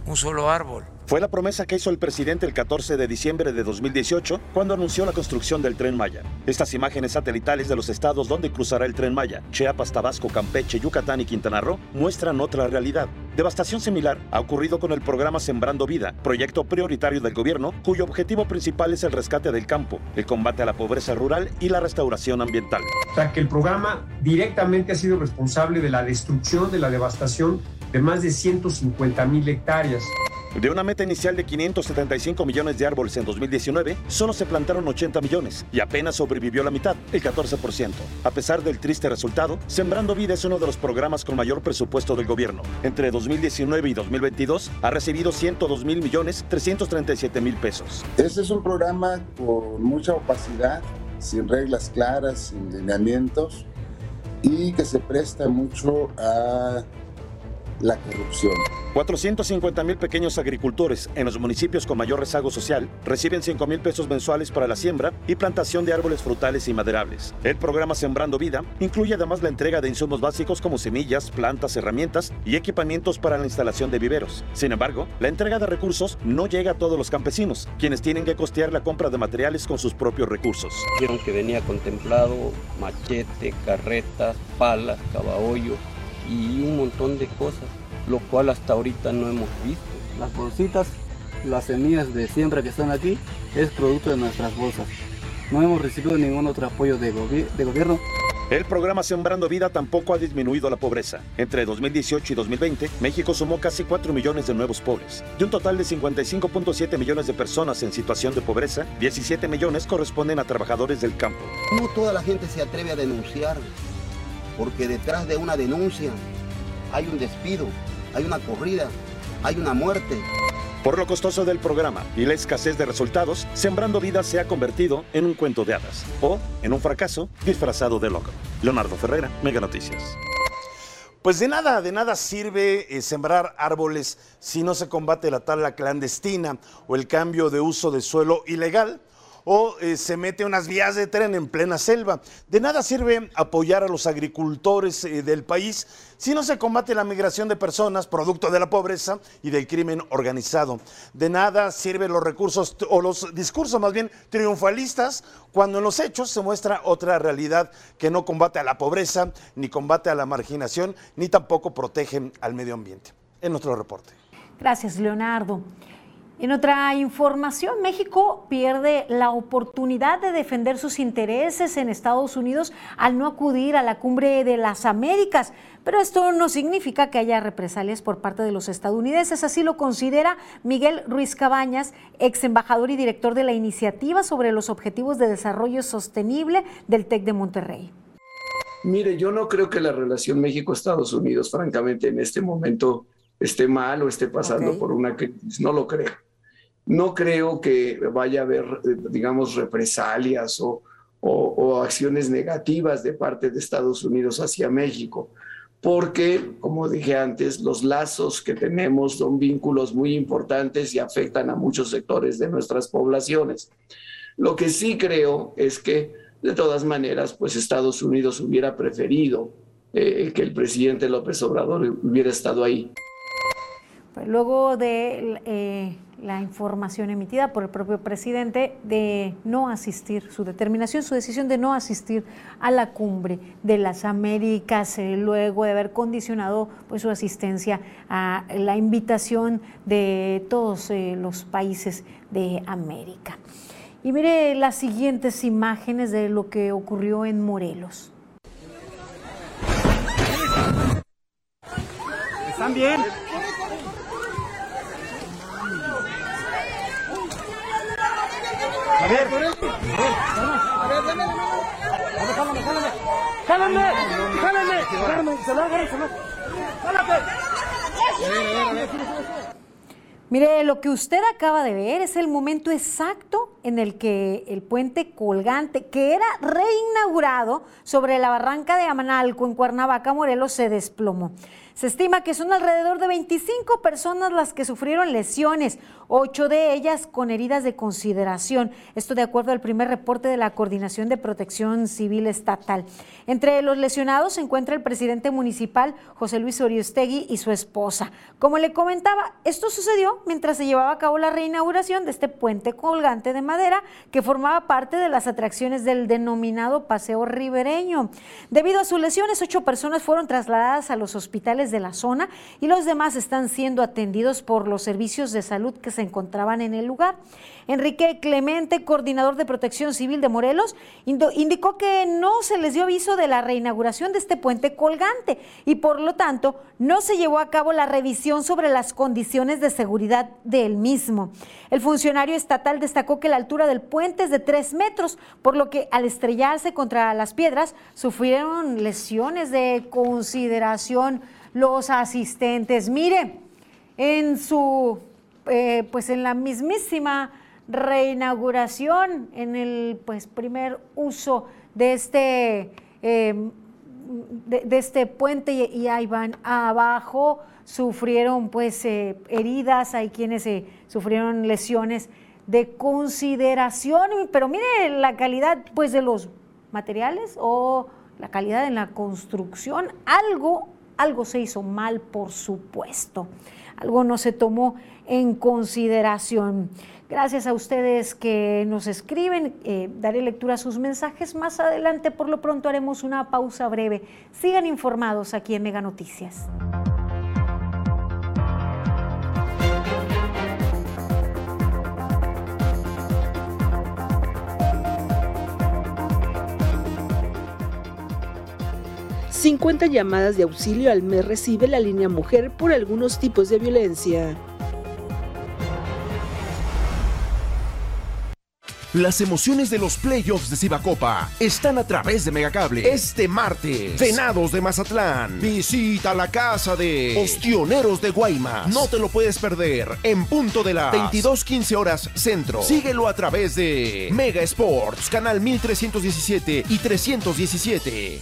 Speaker 20: un solo árbol.
Speaker 21: Fue la promesa que hizo el presidente el 14 de diciembre de 2018 cuando anunció la construcción del tren Maya. Estas imágenes satelitales de los estados donde cruzará el tren Maya, Chiapas, Tabasco, Campeche, Yucatán y Quintana Roo, muestran otra realidad. Devastación similar ha ocurrido con el programa Sembrando Vida, proyecto prioritario del gobierno cuyo objetivo principal es el rescate del campo, el combate a la pobreza rural y la restauración ambiental.
Speaker 22: O sea que el programa directamente ha sido responsable de la destrucción, de la devastación de más de 150 mil hectáreas.
Speaker 21: De una meta inicial de 575 millones de árboles en 2019, solo se plantaron 80 millones y apenas sobrevivió la mitad, el 14%. A pesar del triste resultado, Sembrando Vida es uno de los programas con mayor presupuesto del gobierno. Entre 2019 y 2022 ha recibido 102 mil millones 337 mil pesos.
Speaker 23: Este es un programa con mucha opacidad, sin reglas claras, sin lineamientos y que se presta mucho a la corrupción.
Speaker 21: 450 mil pequeños agricultores en los municipios con mayor rezago social reciben 5 mil pesos mensuales para la siembra y plantación de árboles frutales y maderables. El programa Sembrando Vida incluye además la entrega de insumos básicos como semillas, plantas, herramientas y equipamientos para la instalación de viveros. Sin embargo, la entrega de recursos no llega a todos los campesinos, quienes tienen que costear la compra de materiales con sus propios recursos.
Speaker 24: Dijeron que venía contemplado machete, carreta, pala, caballo y un montón de cosas, lo cual hasta ahorita no hemos visto.
Speaker 25: Las bolsitas, las semillas de siembra que están aquí, es producto de nuestras bolsas. No hemos recibido ningún otro apoyo de, de gobierno.
Speaker 21: El programa Sembrando Vida tampoco ha disminuido la pobreza. Entre 2018 y 2020, México sumó casi 4 millones de nuevos pobres. De un total de 55.7 millones de personas en situación de pobreza, 17 millones corresponden a trabajadores del campo.
Speaker 26: No toda la gente se atreve a denunciar porque detrás de una denuncia hay un despido, hay una corrida, hay una muerte.
Speaker 21: Por lo costoso del programa y la escasez de resultados, Sembrando Vida se ha convertido en un cuento de hadas o en un fracaso disfrazado de loco. Leonardo Ferrera, Mega Noticias.
Speaker 19: Pues de nada, de nada sirve eh, sembrar árboles si no se combate la tala clandestina o el cambio de uso de suelo ilegal o eh, se mete unas vías de tren en plena selva. De nada sirve apoyar a los agricultores eh, del país si no se combate la migración de personas producto de la pobreza y del crimen organizado. De nada sirven los recursos o los discursos más bien triunfalistas cuando en los hechos se muestra otra realidad que no combate a la pobreza, ni combate a la marginación, ni tampoco protege al medio ambiente. En nuestro reporte.
Speaker 3: Gracias, Leonardo. En otra información, México pierde la oportunidad de defender sus intereses en Estados Unidos al no acudir a la cumbre de las Américas. Pero esto no significa que haya represalias por parte de los estadounidenses. Así lo considera Miguel Ruiz Cabañas, ex embajador y director de la iniciativa sobre los objetivos de desarrollo sostenible del TEC de Monterrey.
Speaker 27: Mire, yo no creo que la relación México-Estados Unidos, francamente, en este momento esté mal o esté pasando por una crisis. No lo creo no creo que vaya a haber, digamos, represalias o, acciones negativas de parte de Estados Unidos hacia México, porque, como dije antes, los lazos que tenemos son vínculos muy importantes y afectan a muchos sectores de nuestras poblaciones. Lo que sí creo es que, de todas maneras, pues Estados Unidos hubiera preferido eh, que el presidente López Obrador hubiera estado ahí.
Speaker 3: Pues luego de eh, la información emitida por el propio presidente de no asistir, su determinación, su decisión de no asistir a la cumbre de las Américas, eh, luego de haber condicionado pues, su asistencia a la invitación de todos eh, los países de América. Y mire las siguientes imágenes de lo que ocurrió en Morelos.
Speaker 28: ¿Están bien? Ver, a ver, a ver, jálame, jálame, jálame, jálame, jálame, se lo, se lo, jálate.
Speaker 3: Mire, lo que usted acaba de ver es el momento exacto en el que el puente colgante, que era reinaugurado sobre la barranca de Amanalco en Cuernavaca, Morelos, se desplomó. Se estima que son alrededor de 25 personas las que sufrieron lesiones, ocho de ellas con heridas de consideración. Esto de acuerdo al primer reporte de la Coordinación de Protección Civil Estatal. Entre los lesionados se encuentra el presidente municipal José Luis Oriostegui y su esposa. Como le comentaba, esto sucedió mientras se llevaba a cabo la reinauguración de este puente colgante de madera que formaba parte de las atracciones del denominado Paseo Ribereño. Debido a sus lesiones, ocho personas fueron trasladadas a los hospitales de la zona y los demás están siendo atendidos por los servicios de salud que se encontraban en el lugar. Enrique Clemente, coordinador de Protección Civil de Morelos, indicó que no se les dio aviso de la reinauguración de este puente colgante y por lo tanto no se llevó a cabo la revisión sobre las condiciones de seguridad del mismo. El funcionario estatal destacó que la altura del puente es de tres metros, por lo que al estrellarse contra las piedras sufrieron lesiones de consideración los asistentes. Mire, en su, eh, pues en la mismísima reinauguración, en el pues primer uso de este, em, de, este puente y, ahí van abajo, sufrieron pues eh, heridas, hay quienes eh, sufrieron lesiones de consideración, pero mire la calidad pues de los materiales o la calidad en la construcción, algo algo se hizo mal, por supuesto. Algo no se tomó en consideración. Gracias a ustedes que nos escriben, eh, daré lectura a sus mensajes más adelante. Por lo pronto haremos una pausa breve. Sigan informados aquí en Mega Noticias.
Speaker 2: 50 llamadas de auxilio al mes recibe la línea mujer por algunos tipos de violencia.
Speaker 13: Las emociones de los playoffs de Cibacopa están a través de Megacable. Este martes, Venados de Mazatlán. Visita la casa de Ostioneros de Guaymas. No te lo puedes perder. En punto de las 22:15 horas centro. Síguelo a través de Mega Sports, canal 1317 y 317.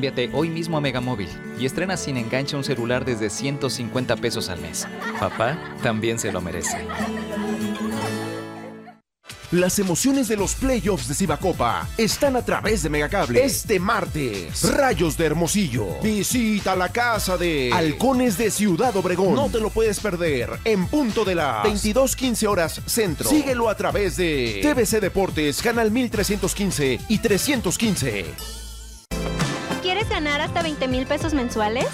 Speaker 12: Cámbiate hoy mismo a Megamóvil y estrena sin enganche un celular desde 150 pesos al mes. Papá también se lo merece.
Speaker 13: Las emociones de los playoffs de Cibacopa están a través de Megacable. Este martes, Rayos de Hermosillo. Visita la casa de Halcones de Ciudad Obregón. No te lo puedes perder. En punto de las 22:15 horas centro. Síguelo a través de TVC Deportes, canal 1315 y 315
Speaker 10: ganar hasta 20 mil pesos mensuales?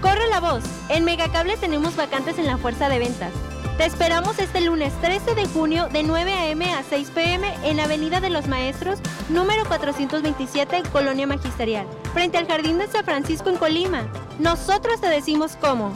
Speaker 10: Corre la voz. En Megacable tenemos vacantes en la fuerza de ventas. Te esperamos este lunes 13 de junio de 9 a.m. a 6 p.m. en Avenida de los Maestros, número 427, Colonia Magisterial, frente al Jardín de San Francisco en Colima. Nosotros te decimos cómo.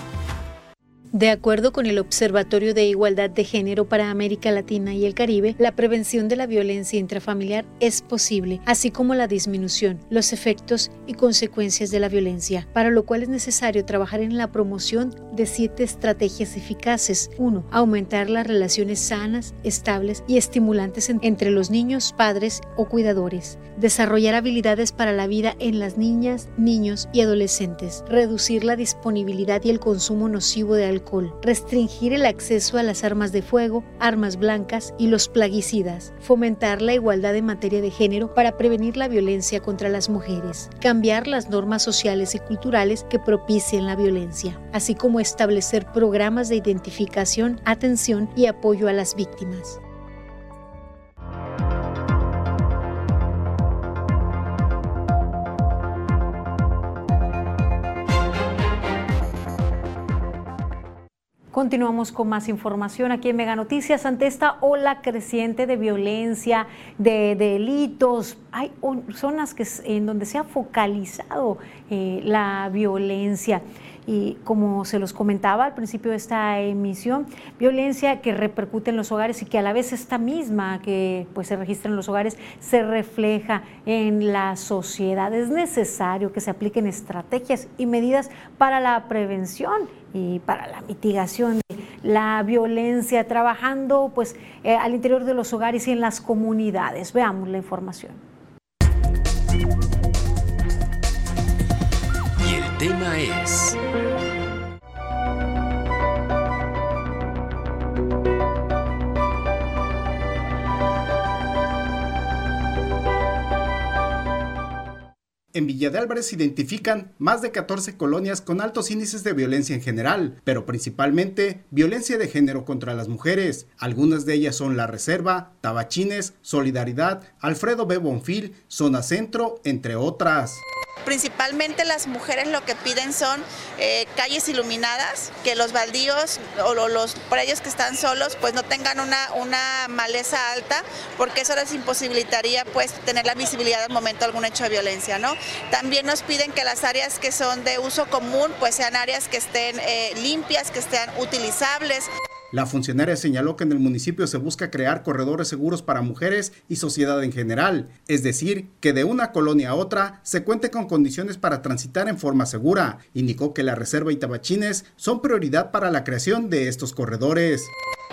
Speaker 3: De acuerdo con el Observatorio de Igualdad de Género para América Latina y el Caribe, la prevención de la violencia intrafamiliar es posible, así como la disminución, los efectos y consecuencias de la violencia, para lo cual es necesario trabajar en la promoción de siete estrategias eficaces. 1. Aumentar las relaciones sanas, estables y estimulantes entre los niños, padres o cuidadores. Desarrollar habilidades para la vida en las niñas, niños y adolescentes. Reducir la disponibilidad y el consumo nocivo de alcohol restringir el acceso a las armas de fuego, armas blancas y los plaguicidas, fomentar la igualdad en materia de género para prevenir la violencia contra las mujeres, cambiar las normas sociales y culturales que propicien la violencia, así como establecer programas de identificación, atención y apoyo a las víctimas. Continuamos con más información aquí en Mega Noticias. Ante esta ola creciente de violencia, de, delitos, hay zonas que, en donde se ha focalizado eh, la violencia y como se los comentaba al principio de esta emisión, violencia que repercute en los hogares y que a la vez esta misma que pues se registra en los hogares se refleja en la sociedad. Es necesario que se apliquen estrategias y medidas para la prevención y para la mitigación de la violencia, trabajando pues eh, al interior de los hogares y en las comunidades. Veamos la información.
Speaker 29: Tema es...
Speaker 5: En Villa de Álvarez se identifican más de 14 colonias con altos índices de violencia en general, pero principalmente violencia de género contra las mujeres. Algunas de ellas son La Reserva, Tabachines, Solidaridad, Alfredo B. Bonfil, Zona Centro, entre otras.
Speaker 30: Principalmente las mujeres lo que piden son eh, calles iluminadas, que los baldíos o los ellos que están solos pues no tengan una, una maleza alta, porque eso les imposibilitaría pues tener la visibilidad al momento de algún hecho de violencia. ¿no? También nos piden que las áreas que son de uso común pues sean áreas que estén eh, limpias, que estén utilizables.
Speaker 5: La funcionaria señaló que en el municipio se busca crear corredores seguros para mujeres y sociedad en general, es decir, que de una colonia a otra se cuente con condiciones para transitar en forma segura. Indicó que la reserva y tabachines son prioridad para la creación de estos corredores.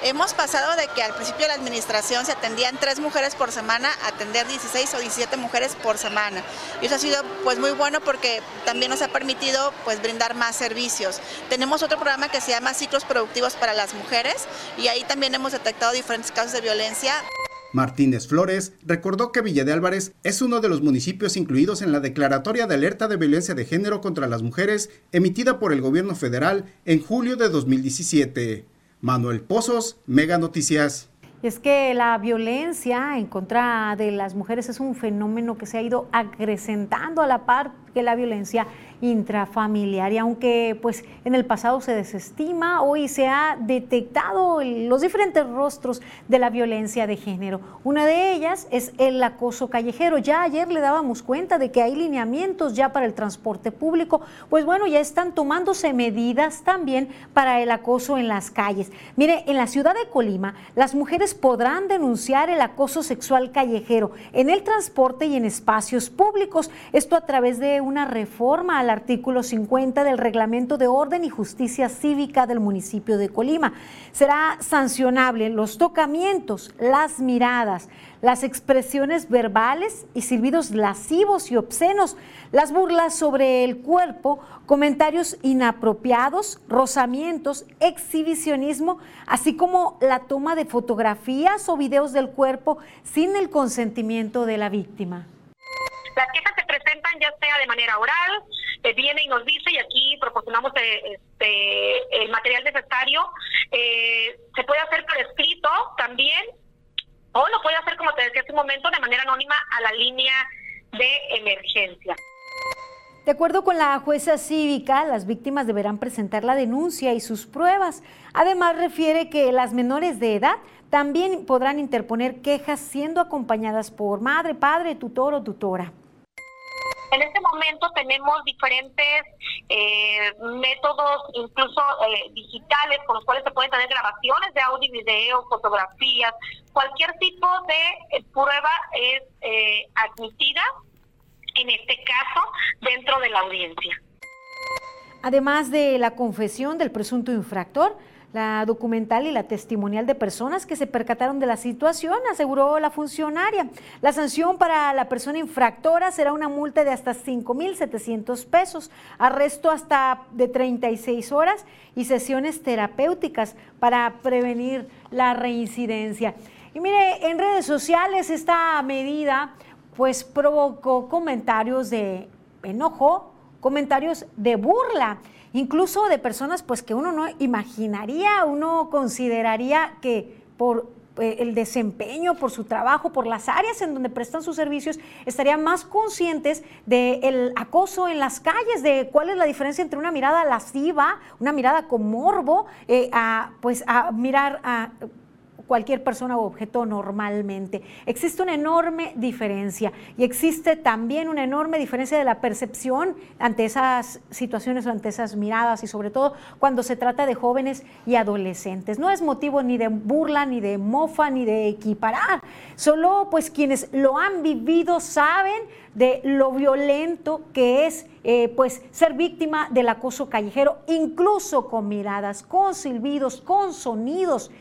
Speaker 30: Hemos pasado de que al principio de la administración se atendían tres mujeres por semana a atender 16 o 17 mujeres por semana. Y eso ha sido pues muy bueno porque también nos ha permitido pues brindar más servicios. Tenemos otro programa que se llama Ciclos Productivos para las Mujeres y ahí también hemos detectado diferentes casos de violencia.
Speaker 5: Martínez Flores recordó que Villa de Álvarez es uno de los municipios incluidos en la Declaratoria de Alerta de Violencia de Género contra las Mujeres emitida por el gobierno federal en julio de 2017. Manuel Pozos, Mega Noticias.
Speaker 3: Y es que la violencia en contra de las mujeres es un fenómeno que se ha ido acrecentando a la par que la violencia intrafamiliar y aunque pues en el pasado se desestima, hoy se ha detectado los diferentes rostros de la violencia de género. Una de ellas es el acoso callejero. Ya ayer le dábamos cuenta de que hay lineamientos ya para el transporte público, pues bueno, ya están tomándose medidas también para el acoso en las calles. Mire, en la ciudad de Colima, las mujeres podrán denunciar el acoso sexual callejero en el transporte y en espacios públicos, esto a través de una reforma al artículo 50 del Reglamento de Orden y Justicia Cívica del municipio de Colima. Será sancionable los tocamientos, las miradas, las expresiones verbales y silbidos lascivos y obscenos, las burlas sobre el cuerpo, comentarios inapropiados, rozamientos, exhibicionismo, así como la toma de fotografías o videos del cuerpo sin el consentimiento de la víctima.
Speaker 31: Las quejas se presentan ya sea de manera oral, viene y nos dice y aquí proporcionamos eh, este, el material necesario. Eh, se puede hacer por escrito también o lo puede hacer, como te decía hace un momento, de manera anónima a la línea de emergencia.
Speaker 3: De acuerdo con la jueza cívica, las víctimas deberán presentar la denuncia y sus pruebas. Además, refiere que las menores de edad también podrán interponer quejas siendo acompañadas por madre, padre, tutor o tutora.
Speaker 31: En este momento tenemos diferentes eh, métodos, incluso eh, digitales, con los cuales se pueden tener grabaciones de audio y video, fotografías. Cualquier tipo de eh, prueba es admitida, en este caso, dentro de la audiencia.
Speaker 3: Además de la confesión del presunto infractor, la documental y la testimonial de personas que se percataron de la situación, aseguró la funcionaria. La sanción para la persona infractora será una multa de hasta 5.700 pesos, arresto hasta de 36 horas y sesiones terapéuticas para prevenir la reincidencia. Y mire, en redes sociales esta medida pues provocó comentarios de enojo, comentarios de burla incluso de personas pues que uno no imaginaría, uno consideraría que por eh, el desempeño, por su trabajo, por las áreas en donde prestan sus servicios, estarían más conscientes del acoso en las calles, de cuál es la diferencia entre una mirada lasciva, una mirada con morbo, eh, a, pues a mirar a cualquier persona o objeto normalmente. Existe una enorme diferencia y existe también una enorme diferencia de la percepción ante esas situaciones o ante esas miradas y sobre todo cuando se trata de jóvenes y adolescentes. No es motivo ni de burla, ni de mofa, ni de equiparar. Solo pues quienes lo han vivido saben de lo violento que es eh, pues ser víctima del acoso callejero, incluso con miradas, con silbidos, con sonidos.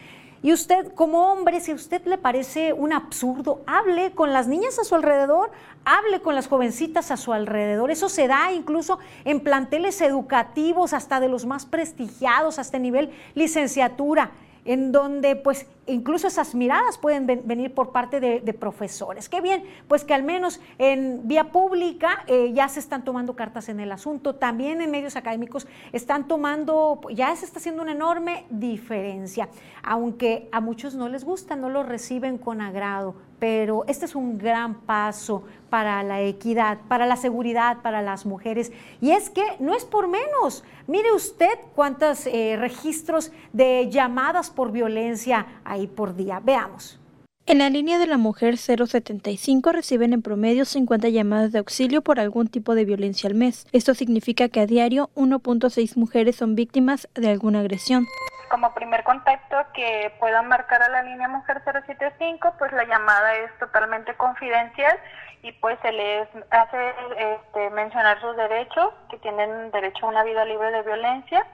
Speaker 3: Y usted, como hombre, si a usted le parece un absurdo, hable con las niñas a su alrededor, hable con las jovencitas a su alrededor. Eso se da incluso en planteles educativos, hasta de los más prestigiados, hasta nivel licenciatura en donde pues incluso esas miradas pueden venir por parte de, profesores. Qué bien, pues que al menos en vía pública eh, ya se están tomando cartas en el asunto, también en medios académicos están tomando, ya se está haciendo una enorme diferencia, aunque a muchos no les gusta, no lo reciben con agrado, pero este es un gran paso para la equidad, para la seguridad, para las mujeres. Y es que no es por menos. Mire usted cuántos eh, registros de llamadas por violencia hay por día. Veamos.
Speaker 32: En la línea de la mujer 075 reciben en promedio 50 llamadas de auxilio por algún tipo de violencia al mes. Esto significa que a diario 1.6 mujeres son víctimas de alguna agresión
Speaker 33: como primer contacto que puedan marcar a la línea Mujer 075, pues la llamada es totalmente confidencial y pues se les hace este, mencionar sus derechos, que tienen derecho a una vida libre de violencia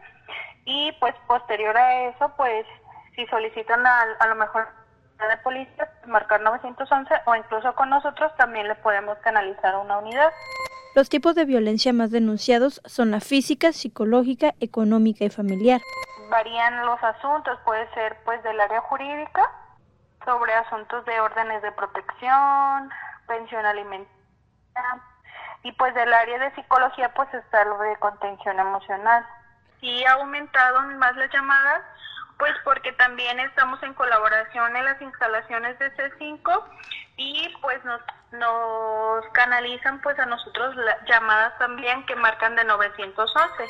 Speaker 33: y pues posterior a eso, pues si solicitan a, a lo mejor de policía, pues, marcar 911 o incluso con nosotros también le podemos canalizar a una unidad.
Speaker 32: Los tipos de violencia más denunciados son la física, psicológica, económica y familiar
Speaker 33: varían los asuntos, puede ser pues del área jurídica, sobre asuntos de órdenes de protección, pensión alimentaria, y pues del área de psicología pues está lo de contención emocional. Y ha aumentado más las llamadas, pues porque también estamos en colaboración en las instalaciones de C5 y pues nos, nos canalizan pues a nosotros llamadas también que marcan de 911.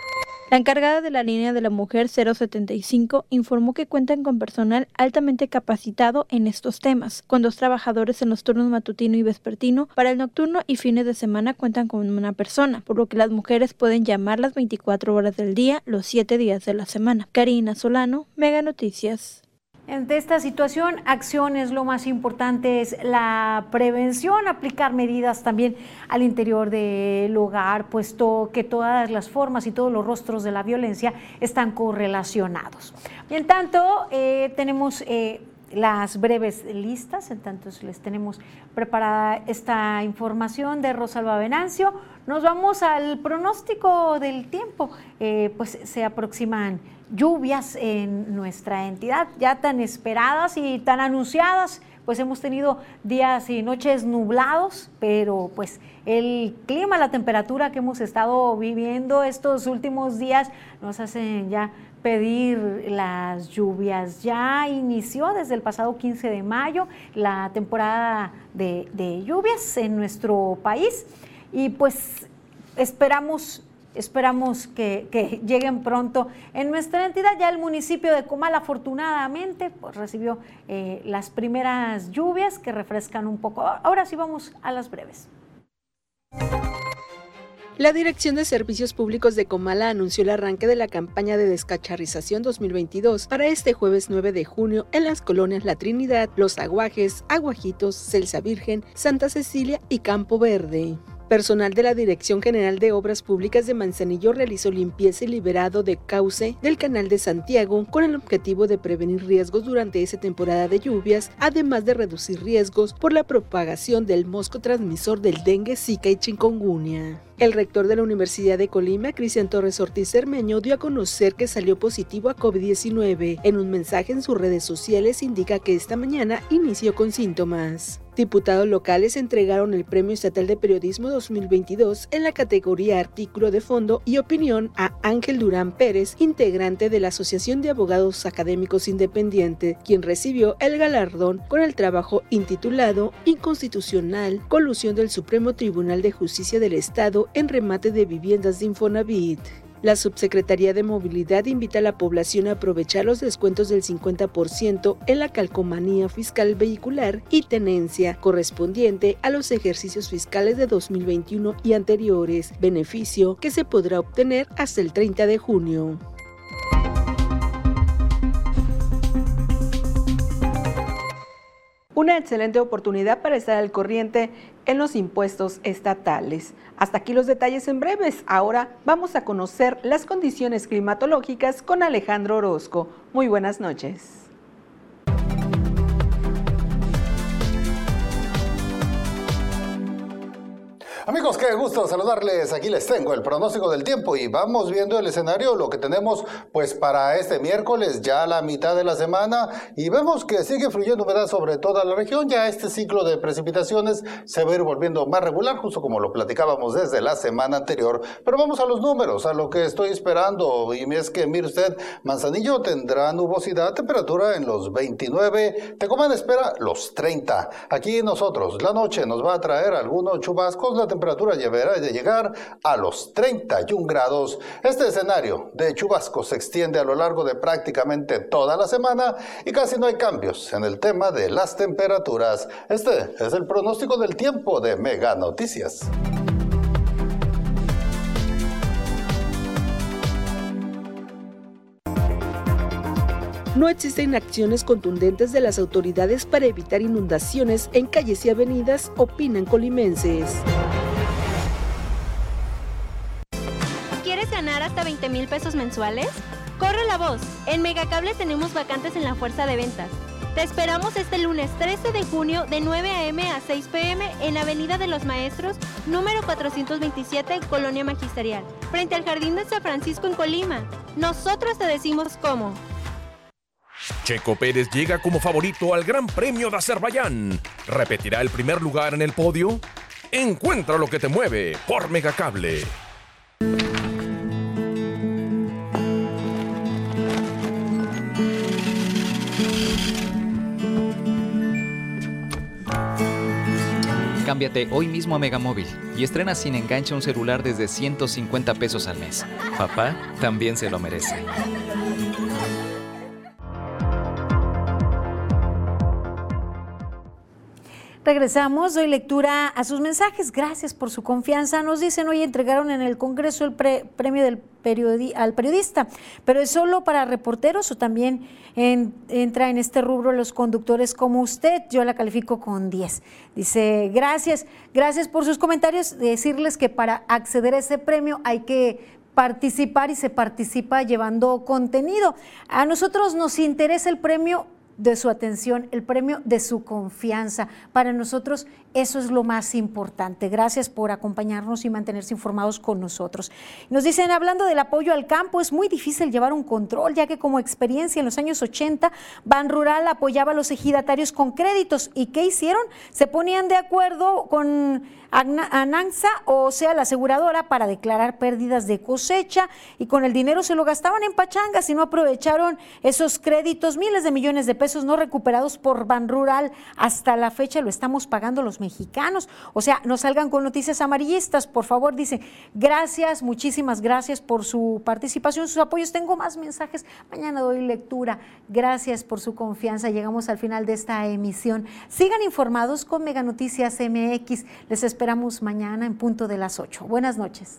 Speaker 32: La encargada de la línea de la mujer 075 informó que cuentan con personal altamente capacitado en estos temas, con dos trabajadores en los turnos matutino y vespertino. Para el nocturno y fines de semana cuentan con una persona, por lo que las mujeres pueden llamar las 24 horas del día, los 7 días de la semana. Karina Solano, Mega Noticias.
Speaker 3: Ante esta situación, acciones, lo más importante es la prevención, aplicar medidas también al interior del hogar, puesto que todas las formas y todos los rostros de la violencia están correlacionados. Y en tanto, eh, tenemos eh, las breves listas, en tanto les tenemos preparada esta información de Rosalba Venancio. Nos vamos al pronóstico del tiempo, eh, pues se aproximan lluvias en nuestra entidad, ya tan esperadas y tan anunciadas, pues hemos tenido días y noches nublados, pero pues el clima, la temperatura que hemos estado viviendo estos últimos días nos hacen ya pedir las lluvias. Ya inició desde el pasado 15 de mayo la temporada de, lluvias en nuestro país y pues esperamos Esperamos que, lleguen pronto en nuestra entidad. Ya el municipio de Comal afortunadamente pues, recibió eh, las primeras lluvias que refrescan un poco. Ahora sí vamos a las breves.
Speaker 2: La Dirección de Servicios Públicos de Comala anunció el arranque de la campaña de descacharrización 2022 para este jueves 9 de junio en las colonias La Trinidad, Los Aguajes, Aguajitos, Celsa Virgen, Santa Cecilia y Campo Verde. Personal de la Dirección General de Obras Públicas de Manzanillo realizó limpieza y liberado de cauce del Canal de Santiago con el objetivo de prevenir riesgos durante esa temporada de lluvias, además de reducir riesgos por la propagación del mosco transmisor del dengue, zika y chikungunya. El rector de la Universidad de Colima, Cristian Torres Ortiz Cermeño, dio a conocer que salió positivo a COVID-19. En un mensaje en sus redes sociales indica que esta mañana inició con síntomas. Diputados locales entregaron el Premio Estatal de Periodismo 2022 en la categoría Artículo de Fondo y Opinión a Ángel Durán Pérez, integrante de la Asociación de Abogados Académicos Independiente, quien recibió el galardón con el trabajo intitulado Inconstitucional, Colusión del Supremo Tribunal de Justicia del Estado en remate de viviendas de Infonavit. La Subsecretaría de Movilidad invita a la población a aprovechar los descuentos del 50% en la calcomanía fiscal vehicular y tenencia correspondiente a los ejercicios fiscales de 2021 y anteriores, beneficio que se podrá obtener hasta el 30 de junio. Una excelente oportunidad para estar al corriente en los impuestos estatales. Hasta aquí los detalles en breves. Ahora vamos a conocer las condiciones climatológicas con Alejandro Orozco. Muy buenas noches.
Speaker 34: Amigos, qué gusto saludarles. Aquí les tengo el pronóstico del tiempo y vamos viendo el escenario, lo que tenemos pues para este miércoles, ya la mitad de la semana y vemos que sigue fluyendo humedad sobre toda la región. Ya este ciclo de precipitaciones se va a ir volviendo más regular, justo como lo platicábamos desde la semana anterior. Pero vamos a los números, a lo que estoy esperando. Y es que, mire usted, Manzanillo tendrá nubosidad, temperatura en los 29, Tecomán espera los 30. Aquí nosotros, la noche nos va a traer algunos chubascos, la temperatura llegará de llegar a los 31 grados. Este escenario de chubascos se extiende a lo largo de prácticamente toda la semana y casi no hay cambios en el tema de las temperaturas. Este es el pronóstico del tiempo de Mega Noticias.
Speaker 2: No existen acciones contundentes de las autoridades para evitar inundaciones en calles y avenidas, opinan colimenses.
Speaker 10: ¿Quieres ganar hasta 20 mil pesos mensuales? Corre la voz. En Megacable tenemos vacantes en la fuerza de ventas. Te esperamos este lunes 13 de junio de 9 a.m. a 6 p.m. en Avenida de los Maestros, número 427, Colonia Magisterial, frente al Jardín de San Francisco en Colima. Nosotros te decimos cómo.
Speaker 13: Checo Pérez llega como favorito al Gran Premio de Azerbaiyán. ¿Repetirá el primer lugar en el podio? Encuentra lo que te mueve por Megacable.
Speaker 12: Cámbiate hoy mismo a Megamóvil y estrena sin enganche un celular desde 150 pesos al mes. Papá también se lo merece.
Speaker 3: Regresamos, doy lectura a sus mensajes. Gracias por su confianza. Nos dicen, hoy entregaron en el Congreso el premio del al periodista, pero es solo para reporteros o también entra en este rubro los conductores como usted. Yo la califico con 10. Dice, gracias, gracias por sus comentarios. Decirles que para acceder a ese premio hay que participar y se participa llevando contenido. A nosotros nos interesa el premio de su atención, el premio de su confianza. Para nosotros eso es lo más importante. Gracias por acompañarnos y mantenerse informados con nosotros. Nos dicen, hablando del apoyo al campo, es muy difícil llevar un control, ya que como experiencia en los años 80, Ban Rural apoyaba a los ejidatarios con créditos. ¿Y qué hicieron? Se ponían de acuerdo con Ananza, o sea, la aseguradora, para declarar pérdidas de cosecha y con el dinero se lo gastaban en pachangas y no aprovecharon esos créditos, miles de millones de pesos no recuperados por Ban Rural. Hasta la fecha lo estamos pagando los mexicanos. O sea, no salgan con noticias amarillistas, por favor, dice. Gracias, muchísimas gracias por su participación, sus apoyos. Tengo más mensajes. Mañana doy lectura. Gracias por su confianza. Llegamos al final de esta emisión. Sigan informados con Mega Noticias MX. Les esperamos mañana en punto de las 8. Buenas noches.